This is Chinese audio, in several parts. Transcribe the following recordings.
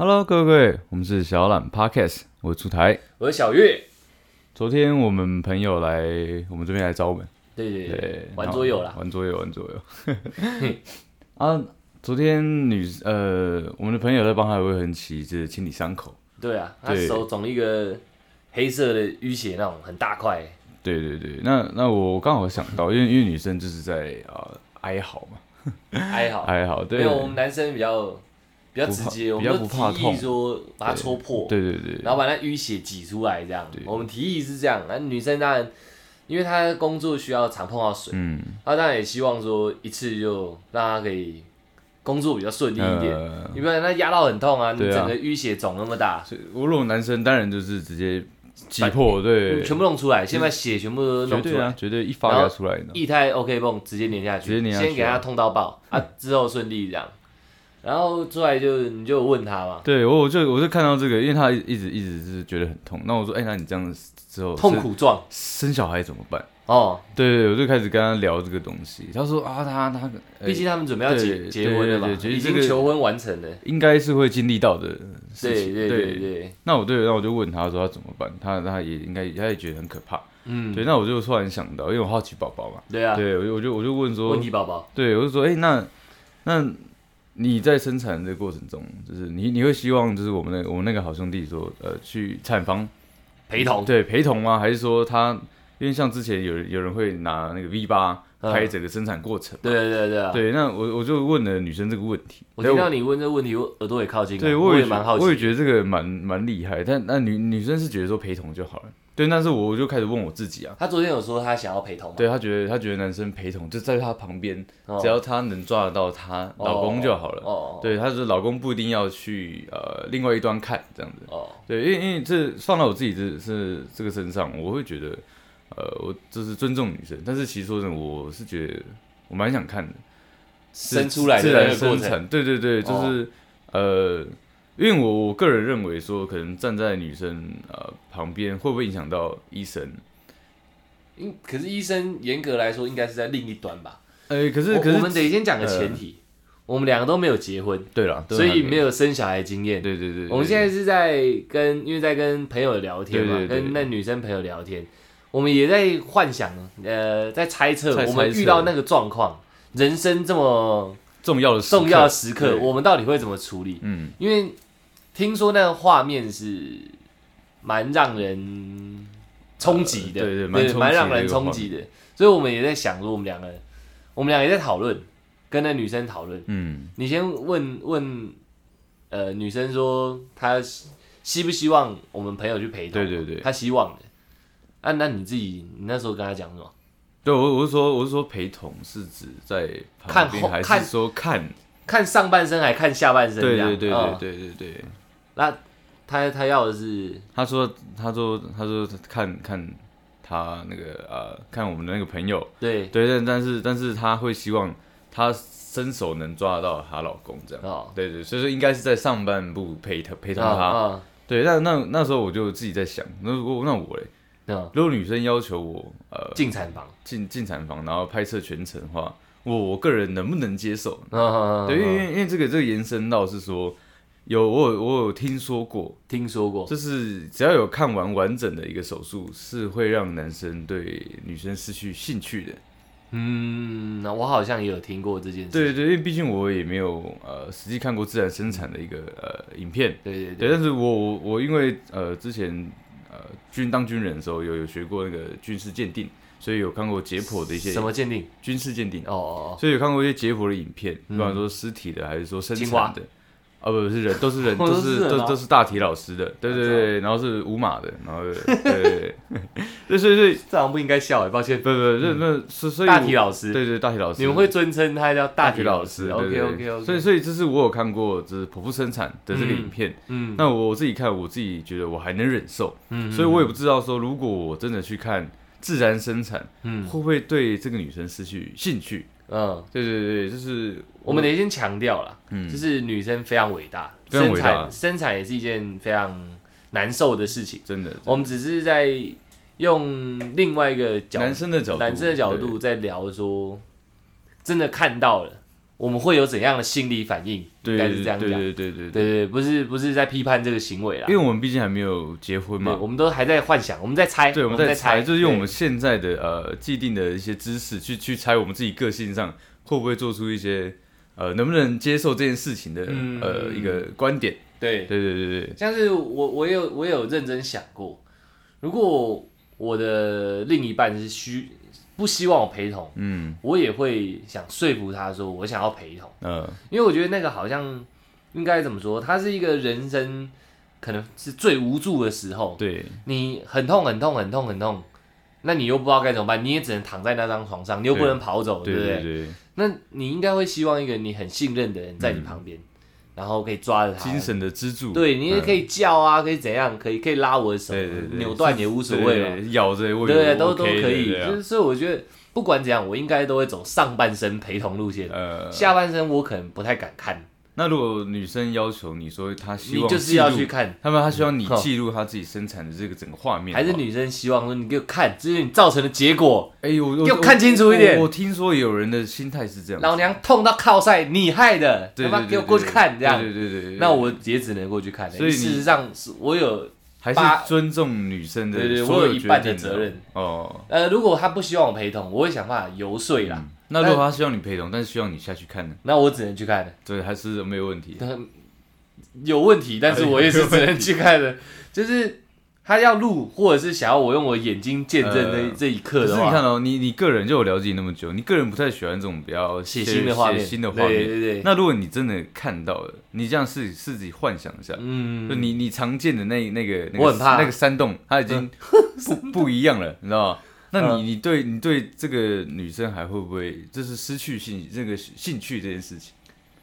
Hello，各位各位，我们是小懒 Podcast，我是出台。我是小月，昨天我们朋友来我们这边来找我们，对对对，对，玩桌游啦。玩桌游，玩桌游。啊，昨天女呃，我们的朋友在帮他会很奇，就是清理伤口。对啊，他手肿一个黑色的淤血那种很大块，对对对，那那我刚好想到，因为因为女生就是在啊、哀嚎嘛，哀嚎。哀嚎，对因为我们男生比较比较直接，我们都提议说把它戳破，对对对，然后把那淤血挤出来这样。我们提议是这样，那女生当然，因为她工作需要常碰到水，嗯，她当然也希望说一次就让她可以工作比较顺利一点，呃，你不然那压到很痛啊，你整个淤血肿那么大，所以我如果男生当然就是直接挤破，对，全部弄出来，先把血全部都弄出来。绝对一发给他出来的。液态 OK 泵直接粘下去，直接粘下去先给她痛到爆啊，之后顺利这样，然后出来就你就问他嘛，对我我就我就看到这个，因为他一直一直是觉得很痛，那我说，哎、那你这样子之后痛苦状。生小孩怎么办？哦，对对，我就开始跟他聊这个东西。他说啊，他他，呃毕竟他们准备要结对结婚了嘛对对，对已这个经求婚完成了，应该是会经历到的事情。对对对对，那我对，那我就问他说他怎么办？他他也应该他也觉得很可怕。嗯，对，那我就突然想到，因为我好奇宝宝嘛，对啊，对，我就我就我就问说问，题宝宝，对，我就说，哎、那那你在生产的过程中，就是你你会希望就是我们那我们那个好兄弟说，呃，去产房陪同，对陪同吗？还是说他因为像之前有有人会拿那个 V 八嗯。拍整个生产过程嘛，对对对对。啊，对，那我我就问了女生这个问题，我听到你问这个问题，我耳朵也靠近了，对我也觉也蛮好奇，我也觉得这个蛮蛮厉害，但那女女生是觉得说陪同就好了，对，但是我就开始问我自己啊。他昨天有说他想要陪同嘛，对她觉得，她觉得男生陪同就在她旁边，哦。只要她能抓得到她老公就好了。哦，对，她说老公不一定要去呃另外一端看这样子。哦，对，因为因为这放到我自己这是这个身上，我会觉得，呃，我就是尊重女生，但是其实说真的，我是觉得我蛮想看的，生出来的自然那个过程，生产，对对对，就是、呃，因为我我个人认为说，可能站在女生呃旁边会不会影响到医生？因可是医生严格来说应该是在另一端吧，呃，可是我可是我们得先讲个前提，我们两个都没有结婚，对了，都所以还没有生小孩经验。对对对，我们现在是在跟，因为在跟朋友聊天嘛，跟那女生朋友聊天，我们也在幻想，呃，在猜测我们遇到那个状况，人生这么重要的重要的时刻，对。我们到底会怎么处理？嗯。因为听说那个画面是蛮让人冲击的，呃对对蛮让人冲击的，所以我们也在想说，我们两个，我们俩也在讨论，跟那女生讨论。嗯，你先问问，呃，女生说她希希不希望我们朋友去陪同？对对对她希望的。啊，那你自己，你那时候跟她讲什么？对我我是说我是说陪同是指在看旁边还是说看？看上半身还看下半身？对对对对嗯对对对。那他他要的是，他说，他说，他说看看他那个呃，看我们的那个朋友，对。对，但但是但是他会希望他伸手能抓得到她老公这样，哦，对对，所以说应该是在上半部陪他陪同他，啊对，那那那时候我就自己在想，那如果那我嘞，嗯，如果女生要求我呃进产房，进进产房，然后拍摄全程的话，我我个人能不能接受？嗯，对，因为因为因为这个这个延伸到是说，有我有我有听说过，听说过，就是只要有看完完整的一个手术，是会让男生对女生失去兴趣的。嗯，那我好像也有听过这件事，对对，因为毕竟我也没有呃实际看过自然生产的一个呃影片，对，对对。对，但是我我我因为呃之前呃军当军人的时候有有学过那个军事鉴定，所以有看过解剖的一些什么鉴定？军事鉴定，哦哦哦。所以有看过一些解剖的影片，不嗯管说尸体的还是说生产的。啊，不是人，都是人，哦都是都都是大体老师的，对对对，然后是五马的，然后对对对对，所以所以哦，这好像不应该笑哎，抱歉不。不，那那是所以大体老师，对对大体老师，你们会尊称他叫大体体老师师？OK OK OK。所以所以这是我有看过，就是剖腹生产的这个影片。嗯那我自己看，我自己觉得我还能忍受，嗯所以我也不知道说，如果我真的去看自然生产，嗯会不会对这个女生失去兴趣？嗯，对对对，就是我们得先强调了，嗯。就是女生非常伟大，非常生伟大产生产也是一件非常难受的事情。真的，我们只是在用另外一个角男生的角度，男生的角度在聊说，真的看到了，我们会有怎样的心理反应？应对该是这样讲。对对对对对对对，不是不是在批判这个行为啦因为，我们毕竟还没有结婚，嘛，我们都还在幻想，我们在猜，对，我我们在猜，就是用我们对现在的呃既定的一些知识去去猜我们自己个性上会不会做出一些呃能不能接受这件事情的嗯呃一个观点。对对对对对，像是我我有我有认真想过，如果我的另一半是需不希望我陪同，嗯。我也会想说服他说我想要陪同，嗯。因为我觉得那个好像应该怎么说，他是一个人生可能是最无助的时候，对。你很痛很痛很痛很痛，那你又不知道该怎么办，你也只能躺在那张床上，你又不能跑走，对对？不对，那你应该会希望一个你很信任的人在你旁边，然后可以抓着他，精神的支柱。对，你也可以叫啊，可以怎样，可以可以拉我的手对对对，扭断也无所谓嘛，对，咬着我也对，都都可以。所以我觉得不管怎样，我应该都会走上半身陪同路线，呃，下半身我可能不太敢看，那如果女生要求你说她希望你就是要去看。他们他希望你记录她自己生产的这个整个画面，还是女生希望说你给我看，这是你造成的结果，哎、呦给我看清楚一点我我听说有人的心态是这样，老娘痛到靠晒，你害的，对对对他妈给我过去看这样。对对对对对那我也只能过去看。所以事实上是我有，还是尊重女生的对对，所我有一半的责任。哦。呃，如果他不希望我陪同，我会想办法游说啦。那如果他希望你陪同，但是希望你下去看呢？那我只能去看了。对，还是没有问题。有问题，但是我也是只能去看的。就是他要录，或者是想要我用我眼睛见证这、呃这一刻的话，你看哦，你你个人就有了解你那么久，你个人不太喜欢这种比较血腥的画面，血腥的画面。对对，那如果你真的看到了，你这样试试自己幻想一下，就嗯，你你常见的那那个那个我很怕那个山洞，它已经不不一样了，你知道吗？那嗯。你你对你对这个女生还会不会就是失去兴这个兴趣这件事情？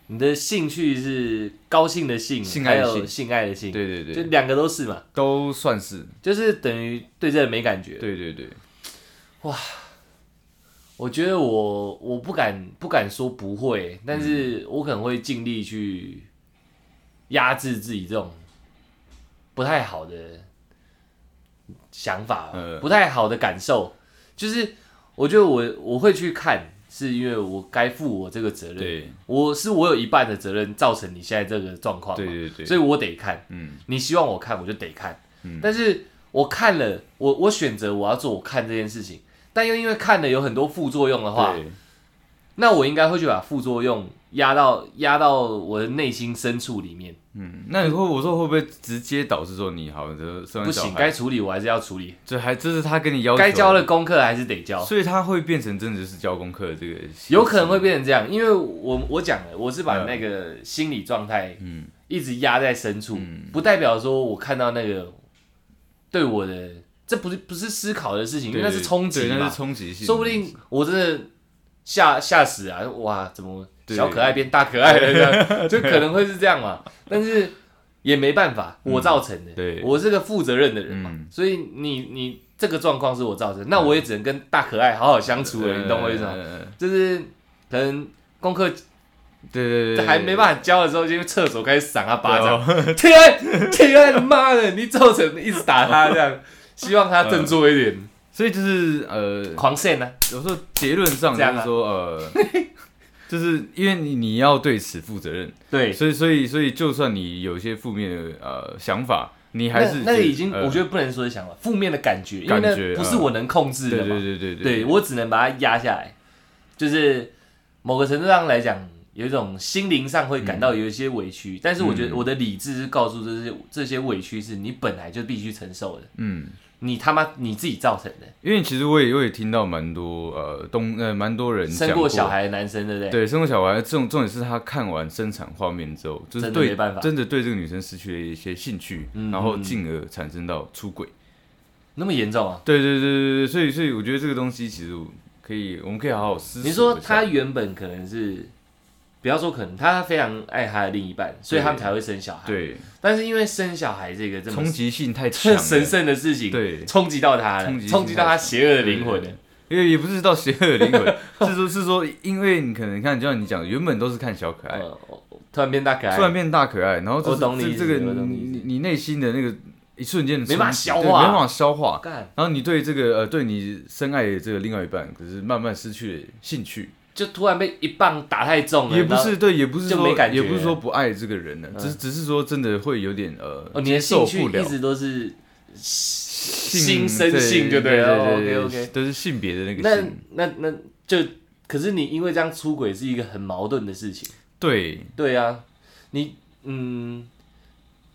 你的兴趣是高兴的兴，性爱的性还有性爱的性，对对对，就两个都是嘛，都算是，就是等于对这个没感觉。对对对，哇。我觉得我我不敢不敢说不会，但是我可能会尽力去压制自己这种不太好的想法，呃。不太好的感受。就是我觉得我我会去看，是因为我该负我这个责任。对。我是我有一半的责任造成你现在这个状况嘛，对对对，所以我得看。嗯。你希望我看，我就得看。嗯。但是我看了，我我选择我要做我看这件事情，但又因为看了有很多副作用的话，对那我应该会去把副作用压到压到我的内心深处里面。嗯，那你会我说会不会直接导致说你好的生不行，该处理我还是要处理，这还这是他跟你要求该交的，功课还是得交。所以他会变成真的是交功课的这个，有可能会，变成这样，因为我我讲了，我是把那个心理状态嗯。一直压在深处，嗯。不代表说我看到那个对我的，这不是不是思考的事情，因为那是冲击嘛。那是，冲击性的，说不定我真的吓吓死啊！哇，怎么小可爱变大可爱了这样，就可能会是这样嘛。但是也没办法，我造成的，对。我是个负责任的人嘛，嗯。所以你你这个状况是我造成，那我也只能跟大可爱好好相处了，你懂我意思吗？呃就是可能功课对对对，还没办法教的时候，就去厕所开始赏他巴掌，掌，天爱天妈的，你造成一直打他这样，希望他振作一点，所以就是呃，狂线呢，有时候结论上就是说呃，就是因为你你要对此负责任，对，所以所以所以就算你有一些负面的呃想法，你还是那那个已经，呃我觉得不能说是想法，负面的感觉，因为感觉那不是我能控制对的嘛。对对对对我只能把它压下来，就是某个程度上来讲，有一种心灵上会感到有一些委屈，但是我觉得嗯。我的理智是告诉这些这些委屈是你本来就必须承受的，嗯。你他妈你自己造成的。因为其实我也我也听到蛮多呃东呃蛮多人讲生过小孩的男生，对不对？对生过小孩，这种重点是他看完生产画面之后，就是对真的没办法真的对这个女生失去了一些兴趣，嗯然后进而产生到出轨。那么严重啊？对对对对对，所以所以我觉得这个东西其实可以，我们可以好好思。你说他原本可能是，不要说可能，他非常爱他的另一半，所以他们才会生小孩。，对。但是因为生小孩这个这么冲击性太强神圣的事情，对，冲击到他了，冲击到他邪恶的灵魂。了。因为也不是到邪恶的灵魂，是说是说，因为你可能看，就像你讲，原本都是看小可爱，呃突然变大可爱，突然变大可爱，然后这我懂你这这个你你内心的那个一瞬间的没办法消化。对没办法消化，然后你对这个呃对你深爱的这个另外一半，可是慢慢失去了兴趣，就突然被一棒打太重了，也不是对，也不是说就没感觉。也不是说不爱这个人了，嗯。只只是说真的会有点呃，哦，你受兴趣不了。一直都是性心生性就对对了。对对 OK，OK。都是性别的那个那性，那那就，可是你因为这样出轨是一个很矛盾的事情。对，对啊，你嗯，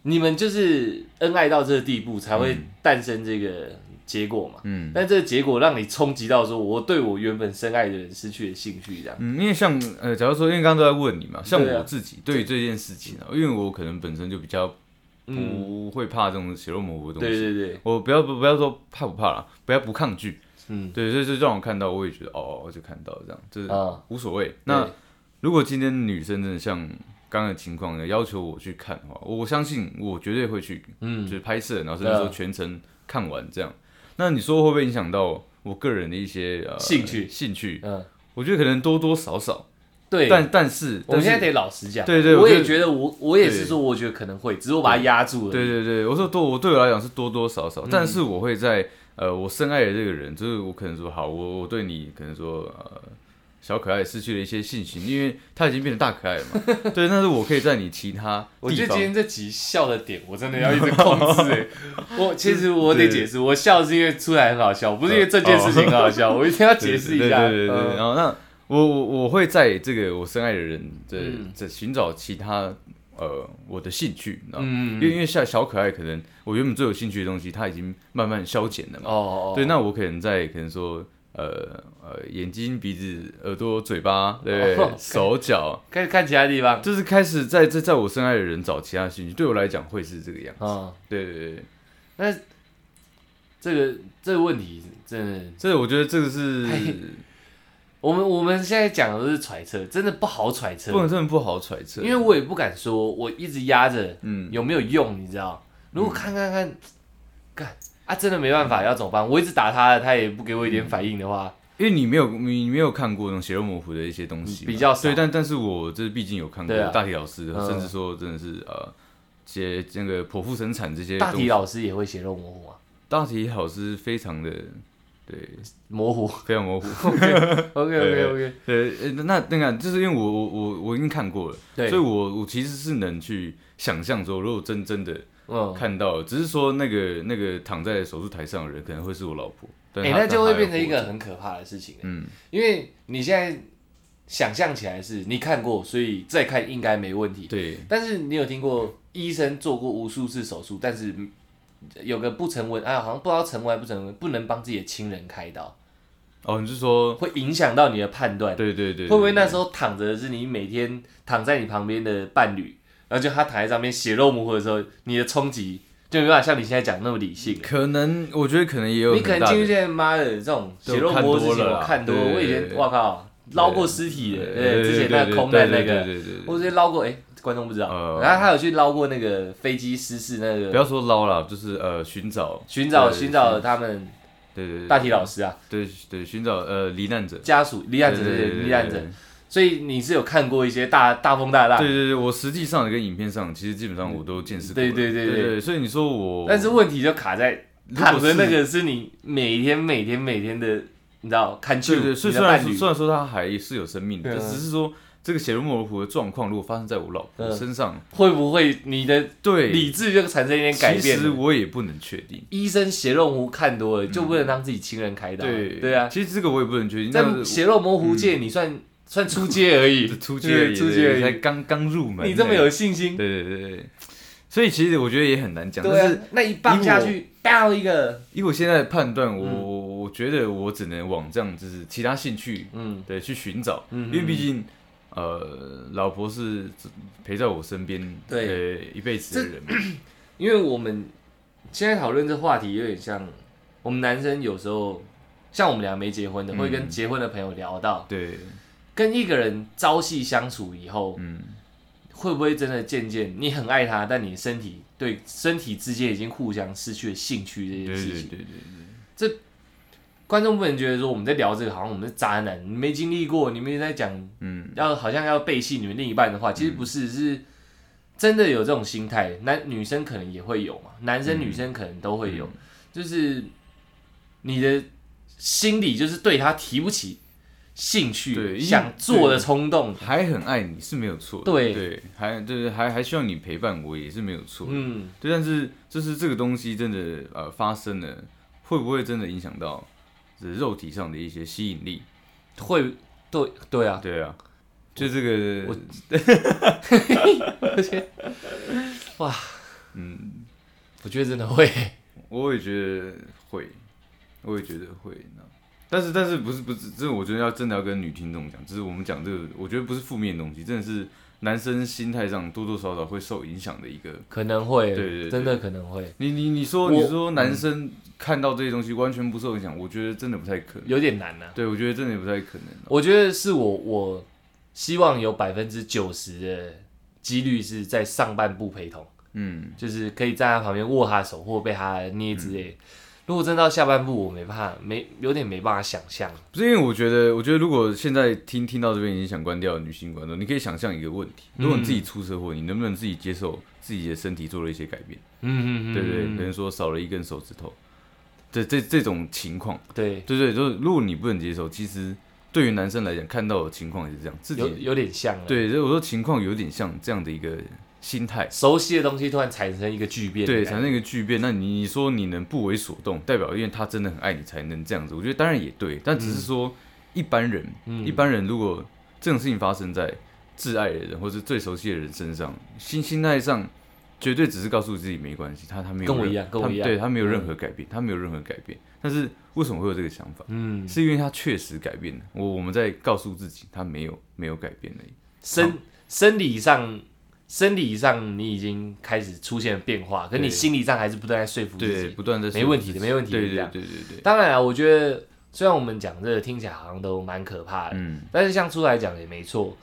你们就是恩爱到这个地步，才会诞生这个结果嘛。嗯。但这个结果让你冲击到说，我对我原本深爱的人失去了兴趣，这样。嗯，因为像呃，假如说，因为刚刚都在问你嘛，像我自己对于这件事情啊，因为我可能本身就比较嗯，不会怕这种血肉模糊的东对西，对对对，我不要不不要说怕不怕啦，不要不抗拒，嗯。对，所以就让我看到，我也觉得哦，我就看到这样，就是啊，无所谓。那如果今天女生真的像刚刚的情况呢，要求我去看的话，我相信我绝对会去，嗯。就嗯是拍摄，然后甚至说全程看完这样。那你说会不会影响到我个人的一些呃兴趣？兴趣，嗯，我觉得可能多多少少，对。但但是我们现在得老实讲，对对我也觉得我我也是说，我觉得可能会，只是我把它压住了。对对对，我说多，我对我来讲是多多少嗯。少，但是我会在呃，我深爱的这个人，就是我可能说好，我我对你可能说呃小可爱失去了一些信心，因为他已经变成大可爱了嘛。对，但是我可以在你其他我觉得今，天这集笑的点，我真的要一直控制哎。我其实我得解释，我笑是因为出来很好笑，不是因为这件事情很好笑，我一定要解释一下。对对对然后那我我我会在这个我深爱的人的嗯在寻找其他呃我的兴趣，嗯因为因为像小可爱，可能我原本最有兴趣的东西，它已经慢慢消减了嘛。哦哦哦，对，那我可能在可能说，呃呃，眼睛、鼻子、耳朵、嘴巴，对，哦手脚，开始看其他地方。就是开始在在在我深爱的人找其他兴趣，对我来讲会是这个样子。嗯，对对对，那这个这个问题真的，这我觉得这个是我们我们现在讲的都是揣测，真的不好揣测。不，能真的不好揣测，因为我也不敢说，我一直压着嗯，有没有用，你知道？如果看看看，干啊，真的没办法，要怎么办？我一直打他，他也不给我一点反应的话，因为你没有你没有看过那种血肉模糊的一些东西嘛，比较少。对，但但是我这毕竟有看过对啊。大体老师的，嗯。甚至说真的是呃。些那个剖腹生产这些东西。大体老师也会血肉模糊啊，大体老师非常的对，模糊。非常模糊。OK OK OK，对，呃那那个就是因为我我我我已经看过了，对，所以我我其实是能去想象说，如果真真的嗯，看到了，只是说那个那个躺在手术台上的人可能会是我老婆，但哎、她那就会变成一个很可怕的事情，嗯，因为你现在想象起来是你看过，所以再看应该没问题。对，但是你有听过医生做过无数次手术，但是有个不成文啊，好像不知道成文还不成文，不能帮自己的亲人开刀，哦，你是说，会影响到你的判断。对对对，会不会那时候候躺着的是你每天躺在你旁边的伴侣，然后就他躺在上面血肉模糊的时候，你的冲击就没办法像你现在讲那么理性了。可能我觉得可能也有你可很大的能进去现在妈的这种血肉模糊的事情，都看多了啦我看多我以前对哇靠捞过尸体的，对对，之前那个空难那对个，对对对对。我直接捞过，哎，观众不知道，呃然后他有去捞过那个飞机失事那个，不要说捞了，就是呃寻找。寻找对寻找他们对对对大体老师啊，对对寻找呃罹难者，家属罹难者对对对对罹难者，所以你是有看过一些大大风大浪对，对对，我实际上跟影片上，其实基本上我都见识过了。对对对对对所以你说我，但是问题就卡在如果是躺着那个是你每天每天每天的，你知道看剧，对对，所以你的虽然说虽，然说他还是有生命的，只是说这个血肉模糊的状况，如果发生在我老婆嗯身上，会不会你的对，理智就产生一点改变其实？我也不能确定。医生血肉模糊看多了，就不能让自己亲人开刀。对对啊，其实这个我也不能确定。在血肉模糊界，你算算出街而已。我，出街而已，出街而已。才刚刚入门，你这么有信心，对对对对，所以其实我觉得也很难讲。对但是啊，那一棒下去，到一个，以我现在的判断，我嗯。我我觉得我只能往这样就是其他兴趣嗯。对去寻找，嗯因为毕竟呃，老婆是陪在我身边对呃一辈子的人嘛，因为我们现在讨论这话题有点像，我们男生有时候像我们俩没结婚的，嗯。会跟结婚的朋友聊到，对，跟一个人朝夕相处以后，嗯，会不会真的渐渐你很爱他，但你身体对身体之间已经互相失去了兴趣这件事情。对对对，这观众不能觉得说我们在聊这个，好像我们是渣男，你没经历过，你们在讲嗯，要好像要背弃你们另一半的话，其实不是，是真的有这种心态。男女生可能也会有嘛，男生嗯。女生可能都会有，就是你的心里就是对他提不起兴趣、对想做的冲动。还很爱你是没有错的，对对，还对还还需要你陪伴我也是没有错，嗯，对，但是就是这个东西真的呃发生了，会不会真的影响到这肉体上的一些吸引力？会，对对啊，对啊，就这个我 哇，嗯，我觉得真的会。我也觉得会，我也觉得会。那但是但是不是不是，这我觉得要真的要跟女听众讲，就是我们讲这个，我觉得不是负面的东西，真的是男生心态上多多少少会受影响的一个。可能会，对对对真的可能会，你你你说你说男生看到这些东西完全不受影响，我觉得真的不太可能。有点难呐、对，我觉得真的不太可能啊。我觉得是我我希望有百分之九十的几率是在上半部陪同，嗯，就是可以站在他旁边握他手或被他捏之类的。如果真到下半部，我没办法，没有点没办法想象。不是因为我觉得，我觉得如果现在听听到这边已经想关掉的女性观众，你可以想象一个问题：如果你自己出车祸，你能不能自己接受自己的身体做了一些改变？嗯嗯嗯，对对，可能说少了一根手指头，这这这种情况，对，对对，就是如果你不能接受，其实对于男生来讲，看到的情况也是这样，自己有有点像。，对，所以我说情况有点像这样的一个心态。熟悉的东西突然产生一个巨变对，产生一个巨变。那你你说你能不为所动，代表因为他真的很爱你才能这样子。我觉得当然也对，但只是说一般人，嗯一般人如果这种事情发生在挚爱的人或是最熟悉的人身上，心心态上绝对只是告诉自己没关系，他他没有跟我一样跟我一样他对他没有任嗯何改变，他没有任何改变。但是为什么会有这个想法？嗯，是因为他确实改变了。我我们在告诉自己，他没有没有改变而已。生生理上。生理上你已经开始出现了变化，可你心理上还是不断在说服自对，己。不断的没问题的没问题的对对对对对，当然啊，我觉得虽然我们讲这个听起来好像都蛮可怕的，嗯，但是像出来讲也没错。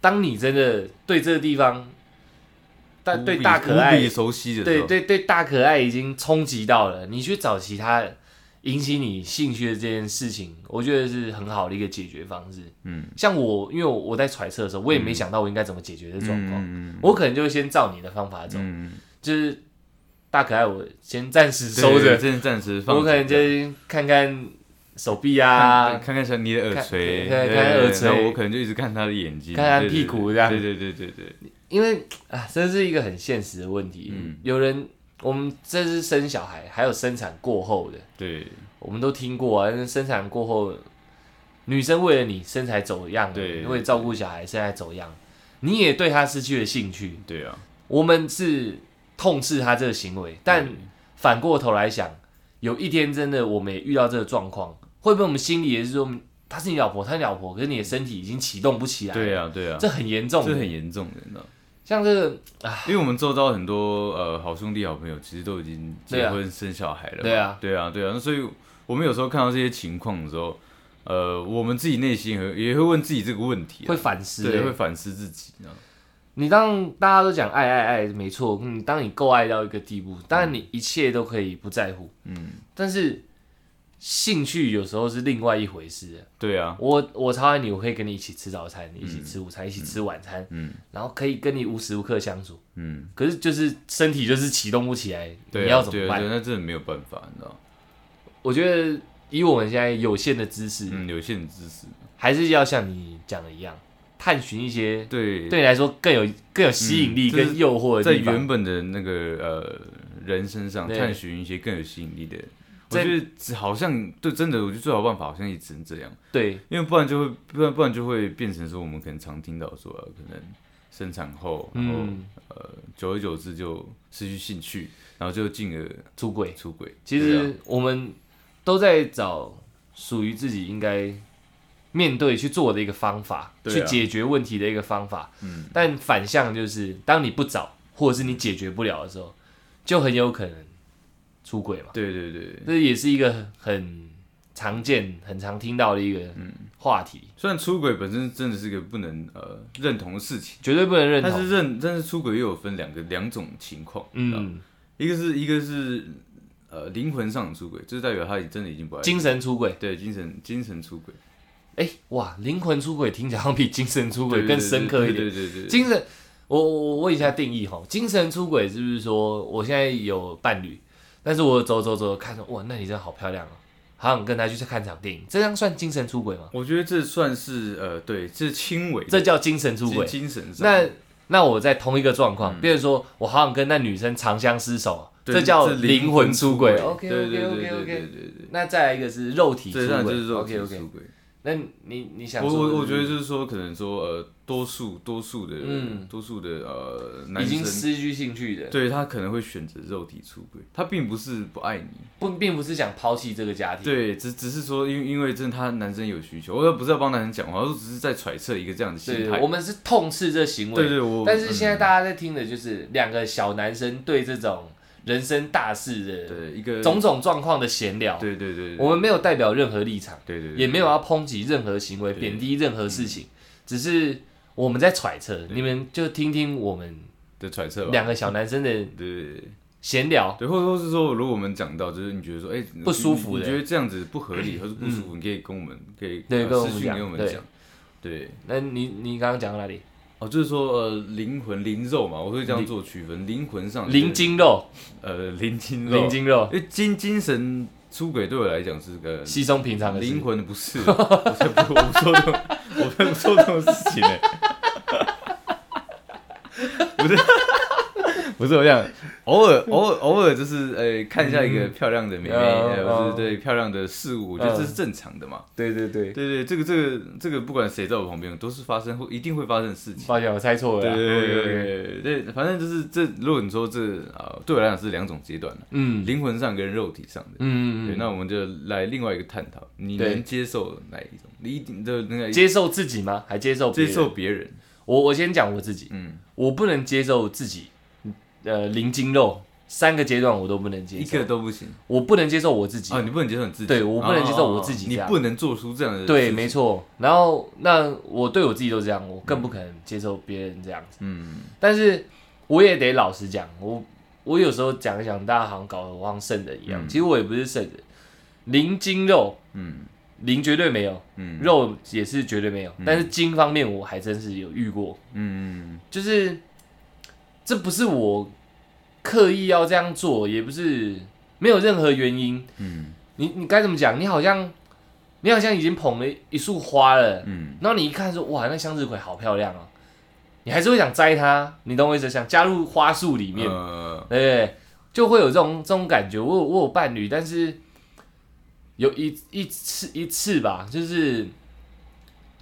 当你真的对这个地方，但对大可爱，熟悉的时候，对对对大可爱已经冲击到了，你去找其他引起你兴趣的这件事情，我觉得是很好的一个解决方式。嗯，像我，因为我我在揣测的时候，我也没想到我应该怎么解决这状况，嗯我可能就会先照你的方法走，嗯，就是大可爱，我先暂时收着，先暂暂时放，我可能就看看手臂啊看，看你的耳垂，看看看耳垂然后我可能就一直看他的眼睛，看他对对屁股这样对对对对对，因为啊，这是一个很现实的问题。嗯。有人，我们这是生小孩，还有生产过后的，对。我们都听过啊。生产过后，女生为了你身材走样了，对。为了照顾小孩身材走样，你也对她失去了兴趣。对啊，我们是痛斥她这个行为，但反过头来想，有一天真的我们也遇到这个状况，会不会我们心里也是说，她是你老婆，她是你老婆，可是你的身体已经启动不起来，对，啊对啊，这很严重，这很严重的，你知道。像这个因为我们周遭很多呃好兄弟好朋友，其实都已经结婚生小孩了嘛，对啊。对啊，对啊。那所以我们有时候看到这些情况的时候，呃，我们自己内心也也会问自己这个问题啊、会反思、对，欸会反思自己，你当大家都讲爱爱爱，没错，嗯，当你够爱到一个地步，当然你一切都可以不在乎，嗯，但是兴趣有时候是另外一回事。对啊，我我超爱你，我可以跟你一起吃早餐，一起吃午餐，一起吃晚餐，嗯然后可以跟你无时无刻相处。嗯，可是就是身体就是启动不起来，你要怎么办？那真的没有办法，你知道，我觉得以我们现在有限的知识，嗯，有限的知识，还是要像你讲的一样，探寻一些对，对你来说更有更有吸引力、跟诱惑的在。原本的那个呃人身上探寻一些更有吸引力的。我觉得只好像对，真的，我觉得最好办法好像也只能这样。对，因为不然就会不然不然就会变成说我们可能常听到说、呃可能生产后，然后、嗯，呃久而久之就失去兴趣，然后就进而出轨。出轨。其实我们都在找属于自己应该面对去做的一个方法，去解决问题的一个方法。嗯，但反向就是，当你不找，或者是你解决不了的时候，就很有可能出轨嘛。对对对，这也是一个很常见、很常听到的一个嗯话题，虽然出轨本身真的是个不能呃认同的事情，绝对不能认同。但是认但是出轨又有分两个两种情况，嗯，嗯，一个是一个是呃灵魂上的出轨，就是代表他真的已经不爱，精神出轨，对精神精神出轨，哎、哇，灵魂出轨听起来好像比精神出轨更深刻一点。对对对对对，精神，我我我问一下定义哈，精神出轨是不是说我现在有伴侣，但是我走走走看着哇，那你真的好漂亮哦，好想跟他去看场电影，这样算精神出轨吗？我觉得这算是呃，对，这是轻微，这叫精神出轨。精神上。那那我在同一个状嗯况，比如说我好想跟那女生长相厮守，对这叫灵魂出轨。对 OK 对 OK 对 OK OK。那再来一个是肉体出轨，OK OK。那你你想我说，我我觉得就是说，可能说呃，多数多数的嗯多数的呃男已经生，失去兴趣的，对他可能会选择肉体出轨，他并不是不爱你，不并不是想抛弃这个家庭。对，只只是说因为因为真的他男生有需求，我又不是要帮男生讲话，我只是在揣测一个这样的心对，态我。们是痛斥这行为。对对，我但是现在嗯大家在听的就是两个小男生对这种人生大事的对一个种种状况的闲聊。对对对，我们没有代表任何立场，对对对也没有要抨击任何行为、贬低任何事情，只是我们在揣测。你们就听听我们的揣测吧。两个小男生的对闲聊。对，或者说是说，如果我们讲到，就是你觉得说，哎，不舒服的你你觉得这样子不合理，或是不舒服，你可以跟我们可以私讯跟我们讲。对，那你你刚刚讲到哪里？哦，就是说呃，灵魂灵肉嘛，我会这样做区分，灵魂上灵精肉，呃灵精肉，灵精肉，因为精精神出轨对我来讲是个稀松平常的事灵。魂不是，我才不我不做这种，我才不做这种事情呢。不是，不是我想，偶尔 偶尔偶尔就是呃看一下一个漂亮的妹妹，嗯呃嗯或是对漂亮的事物，我觉得这是正常的嘛。对对对，对对，这个这个这个不管谁在我旁边，都是发生会一定会发生的事情。抱歉，我猜错了啦。对对对对对，反正就是这，如果你说这啊、对我来讲是两种阶段的，嗯灵魂上跟肉体上的。对，嗯嗯那我们就来另外一个探讨，你对能接受哪一种？你一定的那个嗯，接受自己吗？还接受别接人受别人，我我先讲我自己，嗯，我不能接受自己，呃，零筋肉三个阶段我都不能接受。一受，个都不行。我不能接受我自己，啊！你不能接受你自己，对我不能接受我自己哦你不能做出这样的，对，没，错。然后那我对我自己都这样，我更不可能接受别人这样子。嗯。但是我也得老实讲，我我有时候讲一讲，大家好像搞得我像圣人一样，嗯。其实我也不是圣人，零筋肉嗯。零绝对没有，嗯。肉也是绝对没有，但是筋方面我还真是有遇过，嗯。就是这不是我刻意要这样做，也不是没有任何原因。嗯你你该怎么讲？你好像你好像已经捧了一束花了，嗯然后你一看说哇，那向日葵好漂亮哦，你还是会想摘它，你懂我意思？想加入花束里面，呃对不对？就会有这种这种感觉。我有我有伴侣，但是有一一次一次吧，就是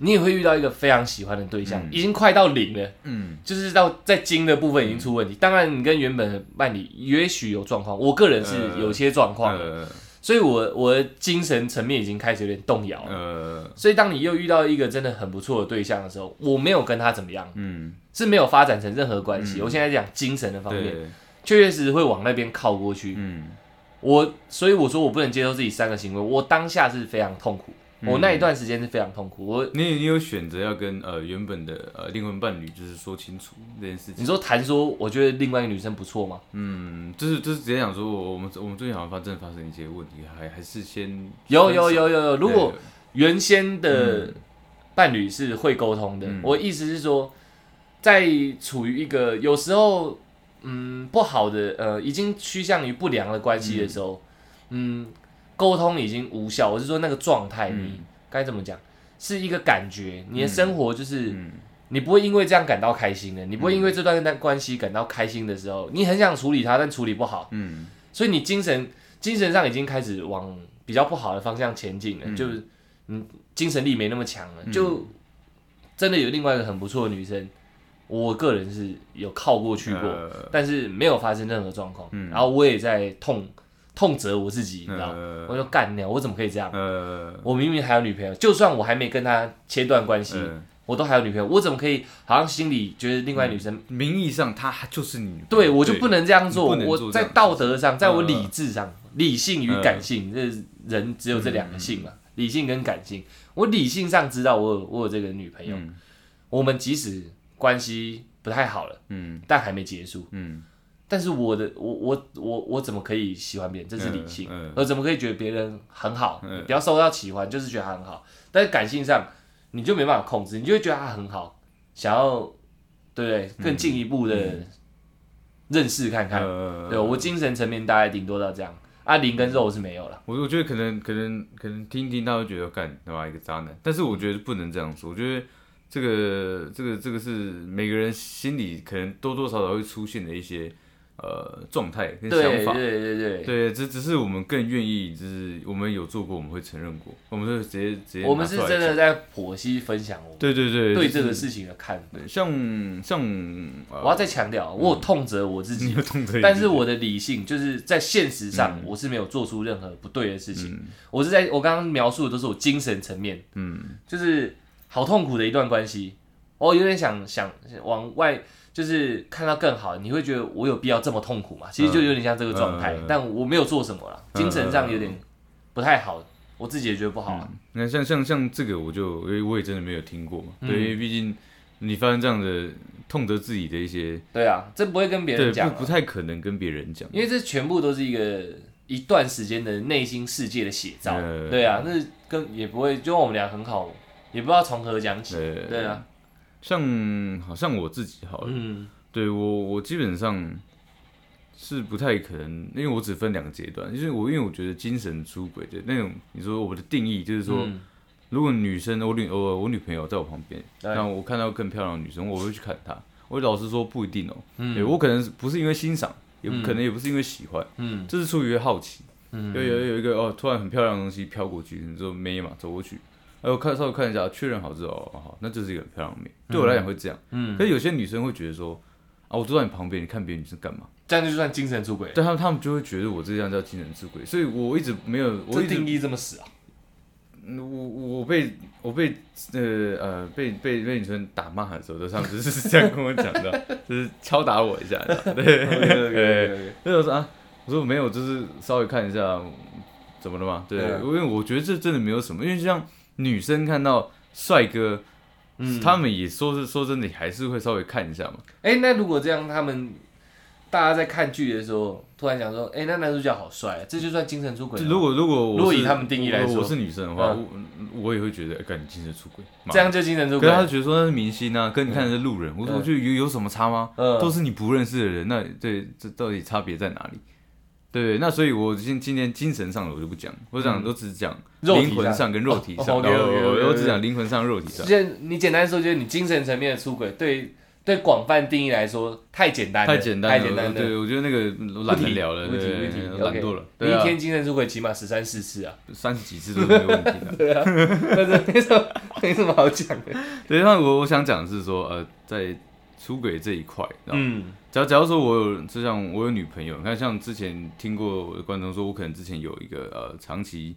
你也会遇到一个非常喜欢的对象，嗯已经快到零了。嗯就是到在精的部分已经出问题。当然，你跟原本的伴侣也许有状况，我个人是有些状况的，呃所以我我的精神层面已经开始有点动摇了。呃所以当你又遇到一个真的很不错的对象的时候，我没有跟他怎么样，嗯，是没有发展成任何关系。嗯我现在讲精神的方面，确确实实会往那边靠过去。嗯我所以我说我不能接受自己三个行为，我当下是非常痛苦，我那一段时间是非常痛苦。我你你有选择要跟呃原本的呃灵魂伴侣就是说清楚这件事情你。说谈说，我觉得另外一个女生不错吗？嗯，就是就是直接讲说，我我们我们最近好像发真的发生一些问题，还还是先有有有有有，如果原先的嗯伴侣是会沟通的。嗯我意思是说，在处于一个有时候嗯不好的呃已经趋向于不良的关系的时候，嗯，沟通已经无效。我是说那个状态，嗯。你该怎么讲？是一个感觉，你的生活就是、嗯你不会因为这样感到开心的，你不会因为这段关系感到开心的时候，你很想处理它，但处理不好，嗯。所以你精神精神上已经开始往比较不好的方向前进了，嗯。就是你精神力没那么强了，嗯。就真的有另外一个很不错的女生，我个人是有靠过去过，呃。但是没有发生任何状况，嗯。然后我也在痛痛责我自己，你知道，呃我就干掉，我怎么可以这样？呃我明明还有女朋友，就算我还没跟她切断关系，呃我都还有女朋友，我怎么可以好像心里觉得另外女生名义上她就是你对我就不能这样做，我在道德上，在我呃理智上，理性与感性，这人只有这两个性嗯嘛，理性跟感性。我理性上知道我有我有这个女朋友，嗯。我们即使关系不太好了，嗯。但还没结束。嗯但是我的我我我我怎么可以喜欢别人？这是理性，嗯嗯我怎么可以觉得别人很好？嗯不要受到喜欢，就是觉得他很好。但是感性上，你就没办法控制，你就会觉得他很好，想要对不对？更进一步的认识看看。呃对我精神层面大概顶多到这样啊，啊，灵跟肉是没有了。我我觉得可能可能可能听听，他会觉得干他妈一个渣男，但是我觉得不能这样说。我觉得这个这个这个是每个人心里可能多多少少会出现的一些呃状态跟对想法。对对对，对，只只是我们更愿意，就是我们有做过，我们会承认过，我们就直接直接我们是真的在剖析分享我们对对对对就是这个事情的看法。像像呃我要再强调，我有痛责我自己，你有动这一句但是我的理性就是在现实上，嗯。我是没有做出任何不对的事情。我是在我刚刚描述的都是我精神层面，嗯。就是好痛苦的一段关系，我有点想想往外，就是看到更好，你会觉得我有必要这么痛苦吗？其实就有点像这个状态，嗯但我没有做什么了，嗯精神上有点不太好，我自己也觉得不好。啊。那像像像这个，我就因为我也真的没有听过嘛，嗯。对，因为毕竟你发生这样的痛得自己的一些，对啊，这不会跟别，人讲啊。不不太可能跟别人讲，因为这全部都是一个一段时间的内心世界的写照。呃。对啊，那跟也不会，就我们俩很好，也不知道从何讲起。呃。对啊，像好像我自己好了，嗯。对我我基本上是不太可能，因为我只分两个阶段，就是我因为我觉得精神出轨的那种，你说我的定义就是说，嗯。如果女生我女我我女朋友在我旁边，对那我看到更漂亮的女生，我会去看她。我老实说不一定哦、嗯。对我可能不是因为欣赏，也可能也不是因为喜欢，嗯。这是出于好奇。嗯。有有有一个哦，突然很漂亮的东西飘过去，你说没嘛，走过去，哎，我看稍微看一下，确认好之后，哦，好，那就是一个很漂亮的妹。对我来讲会这样，嗯，可是有些女生会觉得说，啊，我坐在你旁边，你看别的女生干嘛？这样就算精神出轨，对他们，他们就会觉得我这样叫精神出轨，所以我一直没有，我一直定义这么死啊？嗯我我被我被呃呃被被被女生打骂的时候，都他们就是这样跟我讲的，就是敲打我一下，你知道吗对，对，那我说啊，我说没有，就是稍微看一下怎么了嘛，对，因为我觉得这真的没有什么，因为像女生看到帅哥，嗯。他们也说是说真的，还是会稍微看一下嘛，哎，那如果这样，他们大家在看剧的时候，突然想说，哎，那男主角好帅，啊这就算精神出轨如果如果我如果以他们定义来说。我我是女生的话，嗯。我我也会觉得，哎干你精神出轨，这样就精神出轨。可是。他觉得说那是明星啊，跟你看的是路人，我说嗯我觉得有有什么差吗？嗯。都是你不认识的人，那对这到底差别在哪里？对对，那所以我今今天精神上的我就不讲，我讲都只讲灵魂上跟肉体上，哦然后 OK，OK，OK，OK 我只讲灵魂上、肉体上。就你简单说，就是你精神层面的出轨，对对广泛定义来说太简单，太简单了，太简单了。对，我觉得那个我懒得聊了，对懒惰了，你一，天精神出轨起码十三四次啊，三十几次都是没有问题的。对啊，但是没什么没什么好讲的。对，那我我想讲的是说，呃，在出轨这一块，嗯假假如说我有，就像我有女朋友，你看像之前听过我的观众说，我可能之前有一个呃长期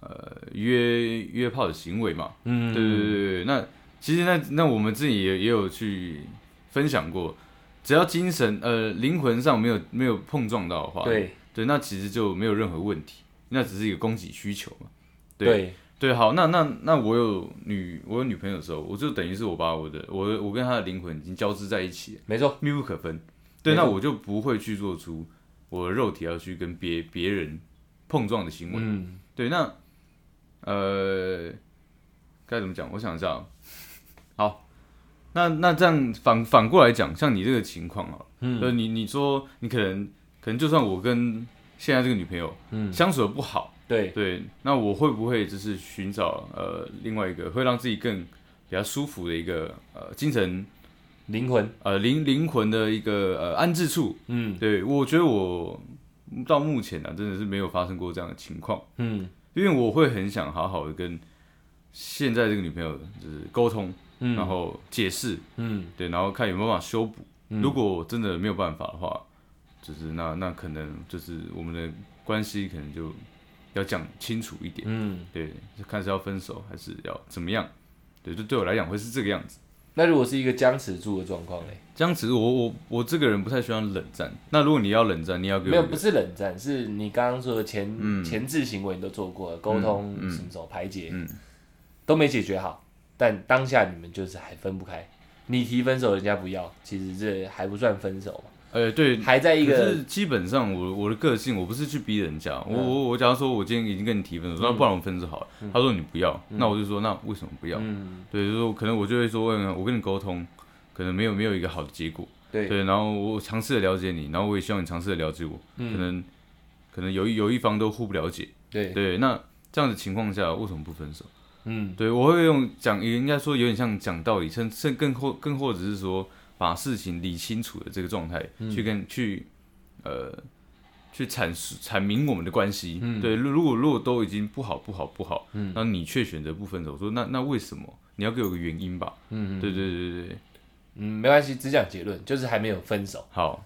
呃约约炮的行为嘛，嗯。对对对对对，那其实那那我们自己也也有去分享过，只要精神呃灵魂上没有没有碰撞到的话，对。对，那其实就没有任何问题，那只是一个供给需求嘛，对。对，对，好，那那那我有女我有女朋友的时候，我就等于是我把我的我我跟她的灵魂已经交织在一起。没错，密不可分。对，那我就不会去做出我的肉体要去跟别别人碰撞的行为。嗯对，那呃该怎么讲？我想一下哦。好，那那这样反反过来讲，像你这个情况啊，嗯呃，你你说你可能可能就算我跟现在这个女朋友嗯，相处的不好，对，对，那我会不会就是寻找呃另外一个会让自己更比较舒服的一个呃精神灵魂，呃灵灵魂的一个呃安置处？嗯。对我觉得我到目前呢、真的是没有发生过这样的情况，嗯。因为我会很想好好的跟现在这个女朋友就是沟通，嗯，然后解释，嗯。对，然后看有没有办法修补。嗯。如果真的没有办法的话，就是那那可能就是我们的关系可能就要讲清楚一点。嗯，对，就看是要分手还是要怎么样？对，就对我来讲会是这个样子。那如果是一个僵持住的状况嘞？僵持我，我我这个人不太喜欢冷战。那如果你要冷战，你要给我没有，不是冷战，是你刚刚说的前、嗯前置行为你都做过了，沟通、嗯什么时候排解、嗯都没解决好，但当下你们就是还分不开。你提分手，人家不要，其实这还不算分手嘛，呃，对，还在一可个是基本上我我的个性，我不是去逼人家。我嗯我我假如说我今天已经跟你提分手，那不然我们分手好了。他说你不要，那我就说那为什么不要？嗯，对，就是说可能我就会说，嗯我跟你沟通，可能没有没有一个好的结果。对，对，然后我尝试的了解你，然后我也希望你尝试的了解我。嗯可能可可能有一有一方都互不了解，对，对，那这样的情况下为什么不分手？嗯，对我会用讲，也应该说有点像讲道理，甚甚更或更或者是说把事情理清楚的这个状态，嗯去跟去呃去阐述阐明我们的关系。嗯对，如如果如果都已经不好不好不好，嗯那你却选择不分手，我说那那为什么？你要给我个原因吧。嗯对对对对对，嗯，没关系，只讲结论，就是还没有分手，好，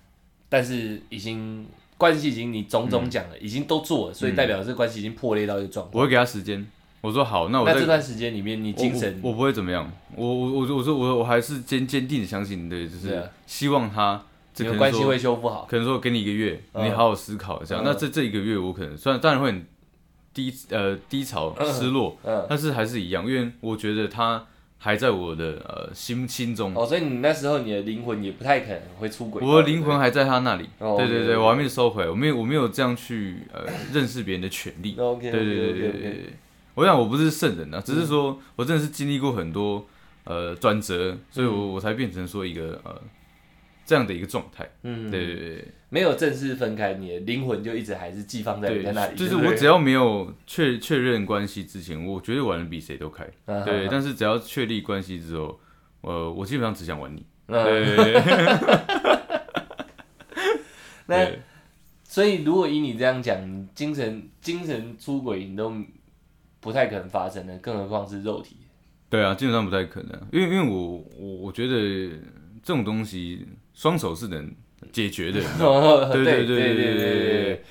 但是已经关系已经你种种讲了，已经都做了，所以代表这个关系已经破裂到一个状况。我会给他时间。我说好，那我在那这段时间里面，你精神我不会怎么样，我我我我说我我还是坚坚定的相信，对，就是希望他这你可能说们关系会修复好。可能说给你一个月，嗯你好好思考一下。嗯那这这一个月，我可能虽然当然会很低呃低潮失落，嗯，但是还是一样，因为我觉得他还在我的呃心心中，哦，所以你那时候你的灵魂也不太可能会出轨。我的灵魂还在他那里。哦对对对我还没收回，我没有我没有这样去呃认识别人的权利。OK，对对对对对对。我想我不是圣人啊，只是说我真的是经历过很多呃转折，所以我我才变成说一个呃这样的一个状态。嗯，对对对没有正式分开，你的灵魂就一直还是寄放在你在那里。就是我只要没有确确认关系之前，我绝对玩的比谁都开。嗯对，但是只要确立关系之后，呃，我基本上只想玩你。嗯对 那所以如果以你这样讲，你精神精神出轨你都不太可能发生的，更何况是肉体。对啊，基本上不太可能，因为因为我我我觉得这种东西双手是能解决的，对对对对对对对，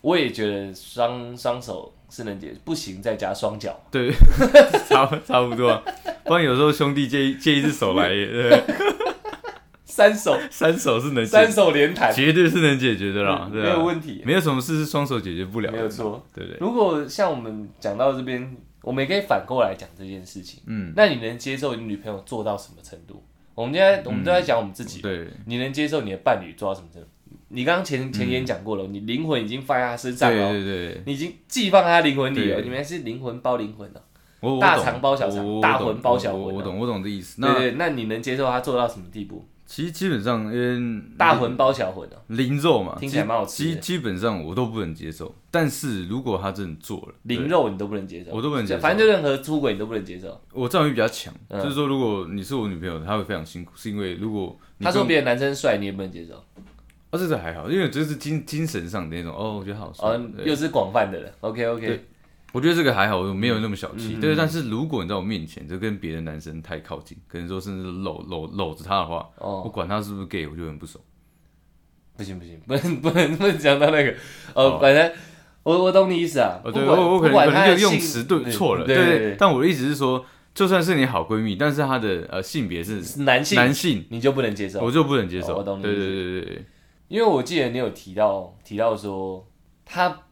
我也觉得双双手是能解，不行再加双脚，对，差差不多，不然有时候兄弟借借一只手来，对。三手三手是能解三手连弹，绝对是能解决的啦，没对啊，有问题，没有什么事是双手解决不了的，没有错。对不对？如果像我们讲到这边，我们也可以反过来讲这件事情。嗯，那你能接受你女朋友做到什么程度？我们现在我们都在讲我们自己，对你能接受你的伴侣做到什么程度？你刚刚前前言讲过了，你灵魂已经放在他身上对了哦，对对，你已经寄放在他灵魂里了，对你们是灵魂包灵魂的。我我懂大肠包小肠我我大魂包小魂啊我我懂我懂这意思。那对对，那你能接受他做到什么地步？其实基本上，嗯大魂包小魂哦，零肉嘛，听起来蛮好吃基基本上我都不能接受。但是如果他真的做了，对灵肉你都不能接受，我都不能接受反正就任何出轨你都不能接受。我占有欲比较强，嗯就是说，如果你是我女朋友，她会非常辛苦，是因为如果你跟他说别的男生帅，你也不能接受。哦，这个还好，因为这是精精神上的那种，哦，我觉得好帅。哦，又是广泛的了。OK OK，对我觉得这个还好，我没有那么小气。嗯对，但是如果你在我面前就跟别的男生太靠近，可能说甚至搂搂搂着他的话，我哦，管他是不是 gay，我就很不爽。不行不行，不能不能不能讲到那个。呃哦，反正我我懂你意思啊。哦，对，我我可能可能就用词对错了，对对对，但我的意思是说，就算是你好闺蜜，但是她的呃性别是是男性男性，你就不能接受我。就不能接哦受。我懂你意思对对对对对，因为我记得你有提到提到说，他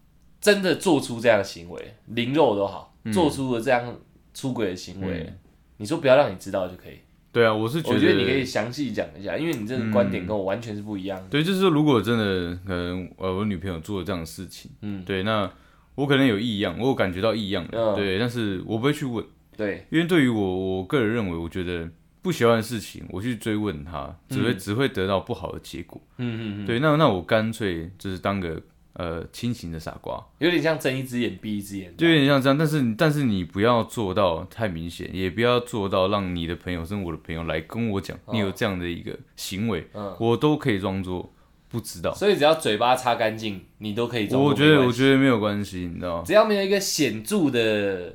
真的做出这样的行为，零肉都好，嗯。做出了这样出轨的行为，你说不要让你知道就可以。对啊，我是觉得，我觉得你可以详细讲一下，因为你这个观点跟我完全是不一样的。对，就是说，如果真的可能呃我女朋友做了这样的事情，嗯，对，那我可能有异样，我有感觉到异样的，嗯。对，但是我不会去问，对，因为对于我我个人认为，我觉得不喜欢的事情，我去追问他，只会、只会得到不好的结果。嗯嗯嗯，对，那那我干脆就是当个呃清醒的傻瓜，有点像睁一只眼闭一只眼。就有点像这样。但是但是你不要做到太明显，也不要做到让你的朋友甚至我的朋友来跟我讲、你有这样的一个行为，嗯我都可以装作不知道。所以只要嘴巴擦干净，你都可以装作我觉得我觉得没有关系，你知道吗？只要没有一个显著的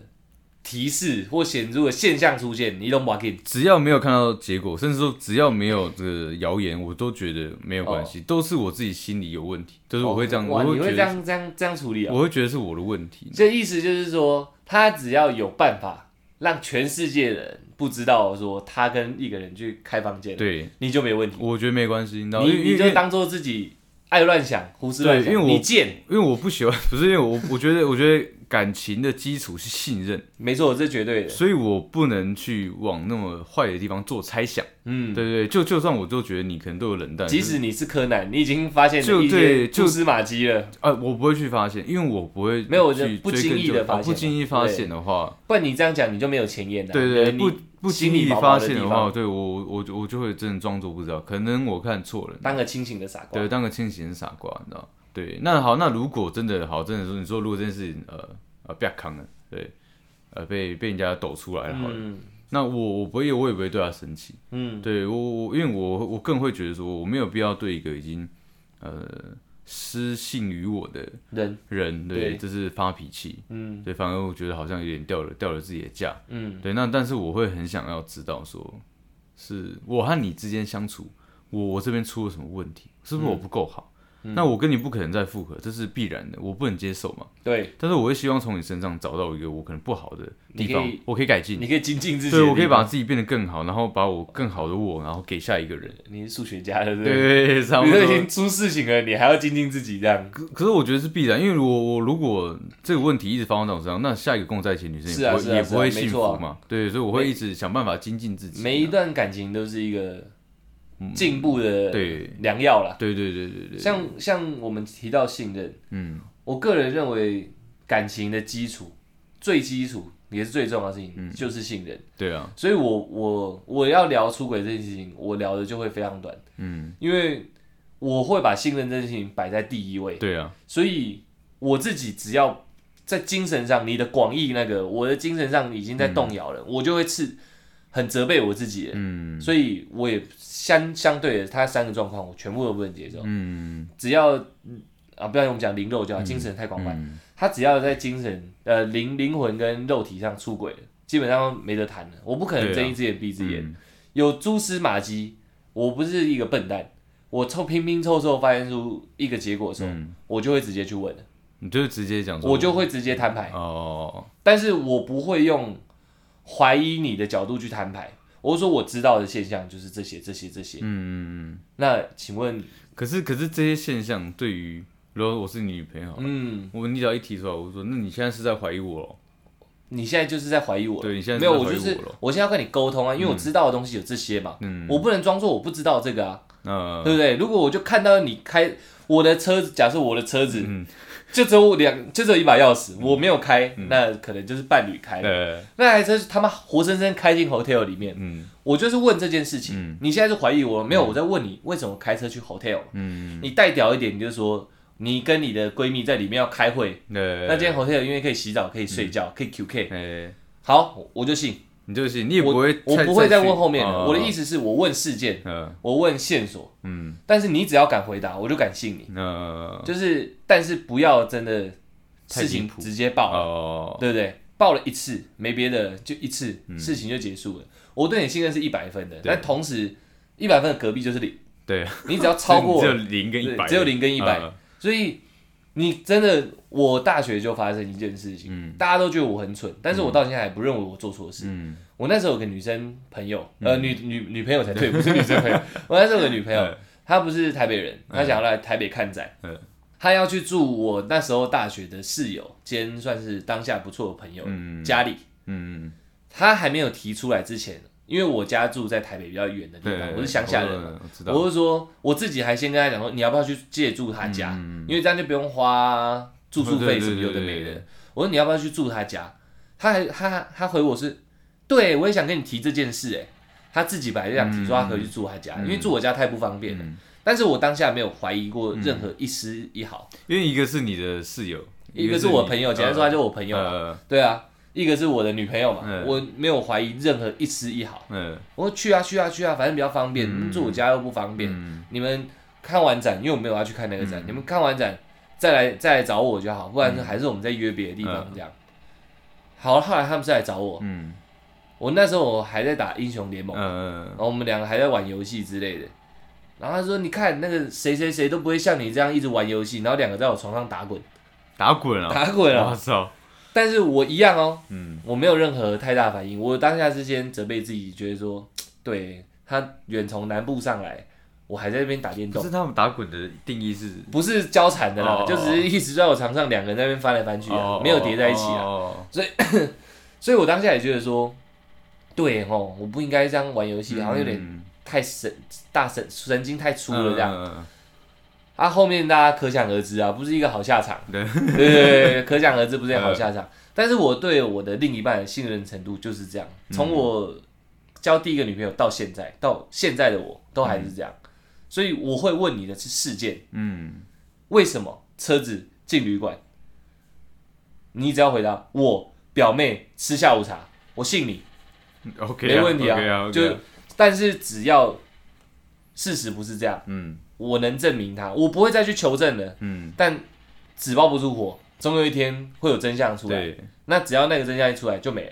提示或显著的现象出现，你都不给。只要没有看到结果，甚至说只要没有这个谣言，我都觉得没有关系，都是我自己心里有问题，就是我会这样，你会这样这样这样处理啊？我会觉得是我的问题。这意思就是说，他只要有办法让全世界的人不知道说他跟一个人去开房间，对，你就没问题。我觉得没关系，你你就当做自己爱乱想、胡思乱想，对因为我你贱，因为我不喜欢，不是因为我 我觉得我觉得感情的基础是信任，没错，这绝对的。所以我不能去往那么坏的地方做猜想。嗯，对对对，就就算我就觉得你可能对我冷淡，即使你是柯南，你已经发现就对就蛛丝马迹了，呃，我不会去发现，因为我不会没有我就去不经意追根究地发现啊不经意发现的话，不然你这样讲你就没有前言了。对对，你不不心经意发现的话，对我我就我就会真的装作不知道，可能我看错了，当个清醒的傻瓜。对，当个清醒的傻瓜，你知道？对，那好，那如果真的好，真的说，你说如果这件事情，呃呃，不要扛了，对，呃，被被人家抖出来了，好了，嗯。那我我不会，我也不会对他生气，嗯。对我我，因为我我更会觉得说，我没有必要对一个已经呃失信于我的人，人，对，对。就是发脾气，嗯。对，反而我觉得好像有点掉了掉了自己的价，嗯。对，那但是我会很想要知道说，是我和你之间相处，我我这边出了什么问题，是不是我不够好？那我跟你不可能再复合，这是必然的，我不能接受嘛。对，但是我会希望从你身上找到一个我可能不好的地方可，我可以改进。你可以精进自己，对，我可以把，自己变得更好，然后把我更好的我，然后给下一个人。你是数学家对不对对？对对，差不多。你都已经出事情了，你还要精进自己这样？可可是我觉得是必然，因为我我如果这个问题一直发生在我身上，那下一个跟我在一起的女生也不会、是啊啊也不会幸福嘛。对，所以我会一直想办法精进自己。每一段感情都是一个进步的良药啦。对对对对对，像像我们提到信任，嗯。我个人认为感情的基础最基础也是最重要的事情，嗯。就是信任。对啊，所以我我我要聊出轨这件事情，我聊的就会非常短，嗯。因为我会把信任这件事情摆在第一位，对啊，所以我自己只要在精神上，你的广义那个，我的精神上已经在动摇了，我就会是很责备我自己，嗯。所以我也相相对的，他三个状况我全部都不能接受，嗯。只要嗯啊，不要我们讲灵肉就好，精神太广泛，嗯。他只要在精神呃灵灵魂跟肉体上出轨，基本上没得谈了，我不可能睁一只眼闭一只眼。嗯。有蛛丝马迹，我不是一个笨蛋，我凑拼拼凑凑发现出一个结果的时候，嗯，我就会直接去问了，你就直接讲，我就会直接摊牌，哦，但是我不会用怀疑你的角度去摊牌。我是说我知道的现象就是这些、这些、这些。嗯嗯嗯。那请问，可是可是这些现象对于，如果我是你女朋友，嗯，我你只要一提出来，我就说，那你现在是在怀疑我咯？你现在就是在怀疑我？对你现在没有，我就是我现在要跟你沟通啊，因为我知道的东西有这些嘛，嗯，我不能装作我不知道这个啊，嗯，对不对？如果我就看到你开我的车子，假设我的车子嗯就只有两，就只有一把钥匙，我没有开，那可能就是伴侣开的。呃，那台车是他妈活生生开进 hotel 里面，嗯我就是问这件事情。嗯你现在是怀疑我？没有，我在问你为什么开车去 hotel？嗯，你带屌一点，你就说你跟你的闺蜜在里面要开会，呃，那间 hotel 因为可以洗澡、可以睡觉、可以 QK，哎，好，我就信。你就是你也不会，我不会再问后面哦。我的意思是我问事件，呃，我问线索，嗯，但是你只要敢回答，我就敢信你。那就是，但是不要真的事情直接爆了，哦，对不对？爆了一次没别的，就一次，嗯。事情就结束了。我对你信任是一百分的，但同时一百分的隔壁就是零，对，你只要超过 只有零跟一百，只有零跟一百。呃所以你真的，我大学就发生一件事情，大家都觉得我很蠢，但是我到现在还不认为我做错事。嗯。我那时候有个女生朋友，呃，女女女朋友才对，不是女生朋友。我那时候有个女朋友嗯，她不是台北人，她想要来台北看展。嗯，她要去住我那时候大学的室友兼算是当下不错的朋友嗯。家里。嗯，她还没有提出来之前，因为我家住在台北比较远的地方，，我是乡下人嘛。我是说，我自己还先跟他讲说，你要不要去借住他家？因为这样就不用花住宿费什么有的没的。我说你要不要去住他家？他还他他回我是，对我也想跟你提这件事哎。他自己本来就想提说他可以去住他家，因为住我家太不方便了。但是我当下没有怀疑过任何一丝一毫。因为一个是你的室友，一个是我朋友，简单说他就是我朋友对啊，一个是我的女朋友嘛，嗯。我没有怀疑任何一丝一毫。嗯。我说去啊去啊去啊，反正比较方便，嗯。住我家又不方便。嗯。你们看完展，因为我没有要去看那个展，你们看完展再来再来找我就好，不然嗯还是我们再约别的地方这样。好，后来他们是来找我，嗯。我那时候我还在打英雄联盟，然嗯后我们两个还在玩游戏之类的。然后他说：“你看那个谁谁谁都不会像你这样一直玩游戏，然后两个在我床上打滚，打滚啊，打滚啊我！操，但是我一样哦，嗯我没有任何太大反应。我当下是先责备自己，觉得说，对他远从南部上来，我还在那边打电动可是，他们打滚的定义是不是交缠的啦，哦就只是一直在我床上，两个人在那边翻来翻去啊，哦没有叠在一起啊。哦 所以我当下也觉得说，对哦，我不应该这样玩游戏，好像有点嗯太神大神神经太粗了这样。嗯啊，后面大家可想而知啊，不是一个好下场。对。对对对，可想而知不是一个 好下场。但是我对我的另一半的信任程度就是这样，从我交第一个女朋友到现在，到现在的我都还是这样。所以我会问你的是事件，嗯。为什么车子进旅馆？你只要回答我表妹吃下午茶，我信你，OK，没问题啊。就但是只要事实不是这样，嗯我能证明他，我不会再去求证了。嗯，但纸包不住火，总有一天会有真相出来。对，那只要那个真相一出来就没了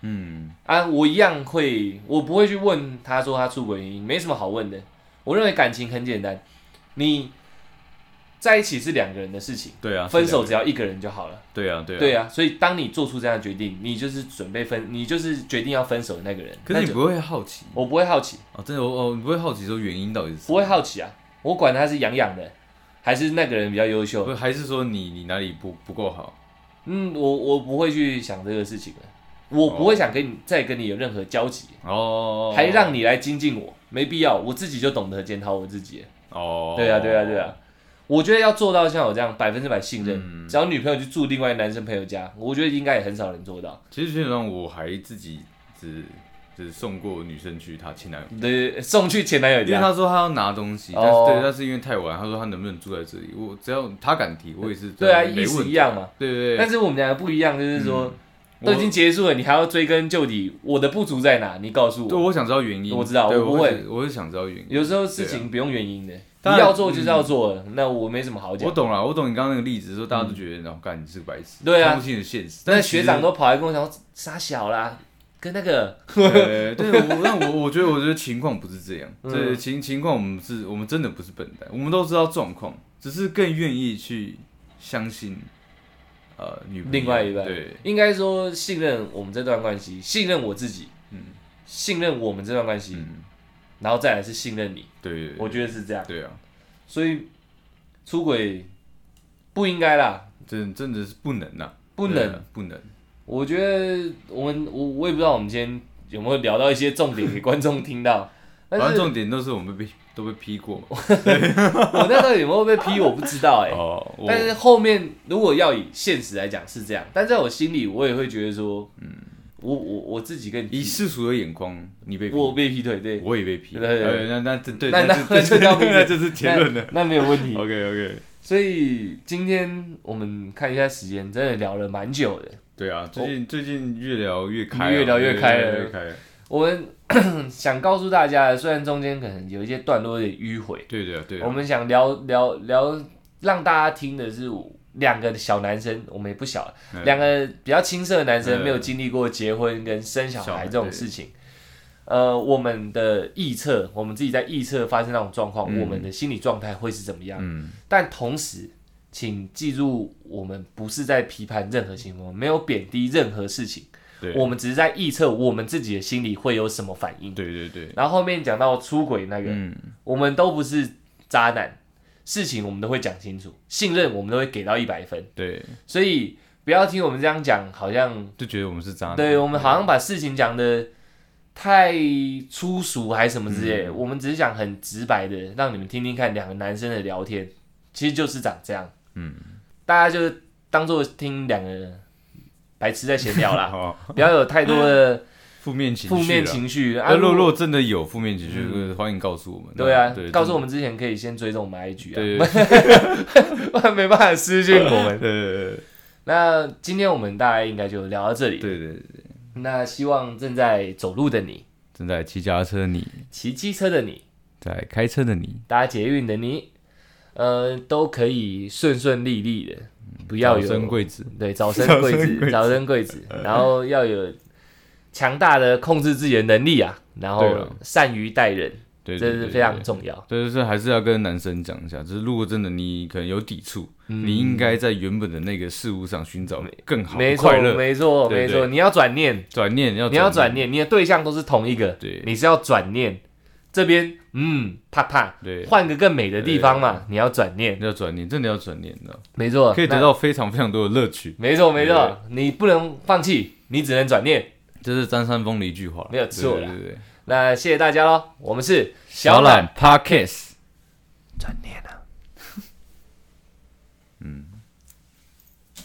嗯啊！我一样会，我不会去问他说他出轨原因，没什么好问的。我认为感情很简单，你在一起是两个人的事情，对啊，分手只要一个人就好了。对啊对啊。对啊，所以当你做出这样的决定，你就是准备分，你就是决定要分手的那个人。可是你不会好奇我不会好奇，哦，真的我哦，你不会好奇说原因到底是什么不会好奇啊，我管他是痒痒的，还是那个人比较优秀不。还是说你你哪里不不够好？嗯，我我不会去想这个事情的，我不会想跟你再跟你有任何交集，哦，还让你来精进我，没必要，我自己就懂得检讨我自己了。哦，对啊，对啊，对啊，我觉得要做到像我这样百分之百信任，嗯只要女朋友去住另外男生朋友家，我觉得应该也很少人做到。其实基本上我还自己只只送过女生去她前男友，对，送去前男友因为家，她说他要拿东西，但哦是对，但是因为太晚，他说他能不能住在这里，我只要他敢提，我也是对啊没意思问题一样嘛。对对对，但是我们两个不一样，就是说、嗯都已经结束了，你还要追根究底，我的不足在哪？你告诉我对，我。我想知道原因，我知道对我不会是我是想知道原因。有时候事情不用原因的，你然要做就是要做了，那我没什么好讲。我懂了，我懂你刚刚那个例子，说大家都觉得，然后干你是个白痴，对啊看不清的现实。那但是学长都跑来跟我讲说傻小啦，跟那个 对，对我但我我觉得我觉得情况不是这样，嗯。对情情况我们是我们真的不是笨蛋，我们都知道状况，只是更愿意去相信呃女另外一半。对，应该说信任我们这段关系，信任我自己，嗯。信任我们这段关系，嗯，然后再来是信任你，对我觉得是这样。对啊，所以出轨不应该啦，真真的是不能呐，不能。不能，我觉得我们我我也不知道我们今天有没有聊到一些重点给观众听到，但是反正重点都是我们被都被批过。嘛。我那时候有没有被批我不知道哎、哦，我但是后面如果要以现实来讲是这样，但在我心里我也会觉得说，嗯，我我我自己跟以世俗的眼光，你被批，我被劈腿，对，我也被批，对。对对呃那那这对，那那这叫批那这 是结论了。那那没有问题。OK OK，所以今天我们看一下时间，真的聊了蛮久的。对啊，最近最近越聊越开啊，越聊越开了越越开了。我们 想告诉大家，虽然中间可能有一些段落有点迂回，对对啊对啊，我们想聊聊聊，让大家听的是两个小男生，我们也不小了，嗯。两个比较青涩的男生，嗯。没有经历过结婚跟生小小孩孩这种事情。呃，我们的臆测，我们自己在臆测发生那种状况，嗯。我们的心理状态会是怎么样？嗯，但同时，请记住，我们不是在批判任何行为，没有贬低任何事情，对，我们只是在臆测我们自己的心里会有什么反应。对对对，然后后面讲到出轨那个，嗯，我们都不是渣男，事情我们都会讲清楚，信任我们都会给到一百分，对，所以不要听我们这样讲，好像就觉得我们是渣男，对我们好像把事情讲的太粗俗还是什么之类我们只是想很直白的让你们听听看两个男生的聊天，其实就是长这样，嗯，大家就是当做听两个白痴在闲聊啦，好，不要有太多的 负面情绪啦，负面情绪。啊。那如果如如果真的有负面情绪，欢迎告诉我们。对啊，对，告诉我们之前可以先追踪我们 IG 啊，对，对 不然没办法私信我们。对那今天我们大概应该就聊到这里。对对对，那希望正在走路的你、正在骑脚踏车的你，骑机车的你、在开车的你，搭捷运的你，呃，都可以顺顺利利的，不要有早生贵子，对 早生贵子，早生贵子。然后要有强大的控制自己的能力啊，然后善于待人，对，这是非常重要。对，就是还是要跟男生讲一下，就是如果真的你可能有抵触，嗯。你应该在原本的那个事物上寻找更好快，乐，没错，没错，你要转念，转念要你要转，念，你的对象都是同一个，对。你是要转念。这边，嗯，怕怕，对，换个更美的地方嘛，你要转念，要转念，真的要转念的，没错，可以得到非常非常多的乐趣。没错没错，你不能放弃，你只能转念。这是张三丰的一句话，没有错啦对对对对，那谢谢大家喽，我们是小懒 Podcast。转念。